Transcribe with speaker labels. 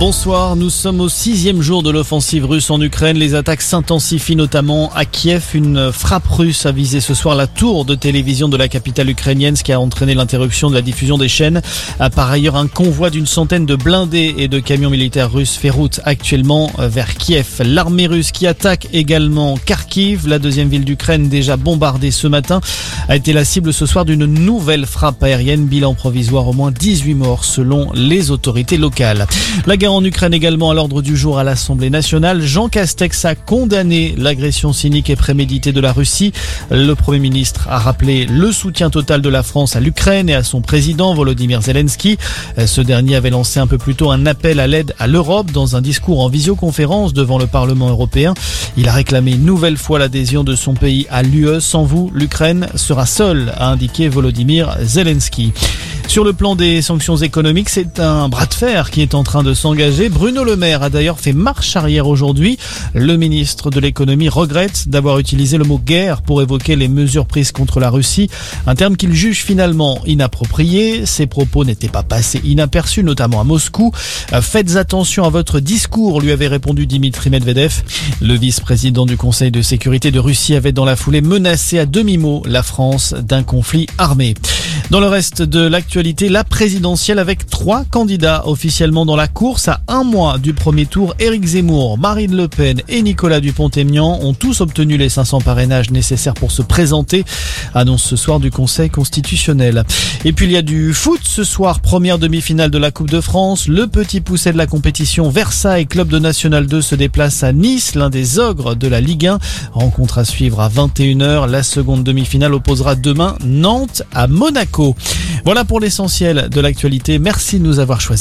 Speaker 1: Bonsoir, nous sommes au sixième jour de l'offensive russe en Ukraine. Les attaques s'intensifient notamment à Kiev. Une frappe russe a visé ce soir la tour de télévision de la capitale ukrainienne, ce qui a entraîné l'interruption de la diffusion des chaînes. Par ailleurs, un convoi d'une centaine de blindés et de camions militaires russes fait route actuellement vers Kiev. L'armée russe qui attaque également Kharkiv, la deuxième ville d'Ukraine déjà bombardée ce matin, a été la cible ce soir d'une nouvelle frappe aérienne. Bilan provisoire au moins 18 morts selon les autorités locales. La guerre en Ukraine également à l'ordre du jour à l'Assemblée nationale. Jean Castex a condamné l'agression cynique et préméditée de la Russie. Le Premier ministre a rappelé le soutien total de la France à l'Ukraine et à son président Volodymyr Zelensky. Ce dernier avait lancé un peu plus tôt un appel à l'aide à l'Europe dans un discours en visioconférence devant le Parlement européen. Il a réclamé une nouvelle fois l'adhésion de son pays à l'UE. Sans vous, l'Ukraine sera seule, a indiqué Volodymyr Zelensky. Sur le plan des sanctions économiques, c'est un bras de fer qui est en train de s'engager. Bruno Le Maire a d'ailleurs fait marche arrière aujourd'hui. Le ministre de l'économie regrette d'avoir utilisé le mot guerre pour évoquer les mesures prises contre la Russie, un terme qu'il juge finalement inapproprié. Ses propos n'étaient pas passés inaperçus, notamment à Moscou. Faites attention à votre discours, lui avait répondu Dimitri Medvedev. Le vice-président du Conseil de sécurité de Russie avait dans la foulée menacé à demi-mot la France d'un conflit armé. Dans le reste de l'actualité, la présidentielle avec trois candidats officiellement dans la course à un mois du premier tour. Éric Zemmour, Marine Le Pen et Nicolas Dupont-Aignan ont tous obtenu les 500 parrainages nécessaires pour se présenter. Annonce ce soir du Conseil constitutionnel. Et puis il y a du foot ce soir, première demi-finale de la Coupe de France. Le petit pousset de la compétition Versailles, club de National 2, se déplace à Nice, l'un des ogres de la Ligue 1. Rencontre à suivre à 21h. La seconde demi-finale opposera demain Nantes à Monaco. Voilà pour l'essentiel de l'actualité. Merci de nous avoir choisis.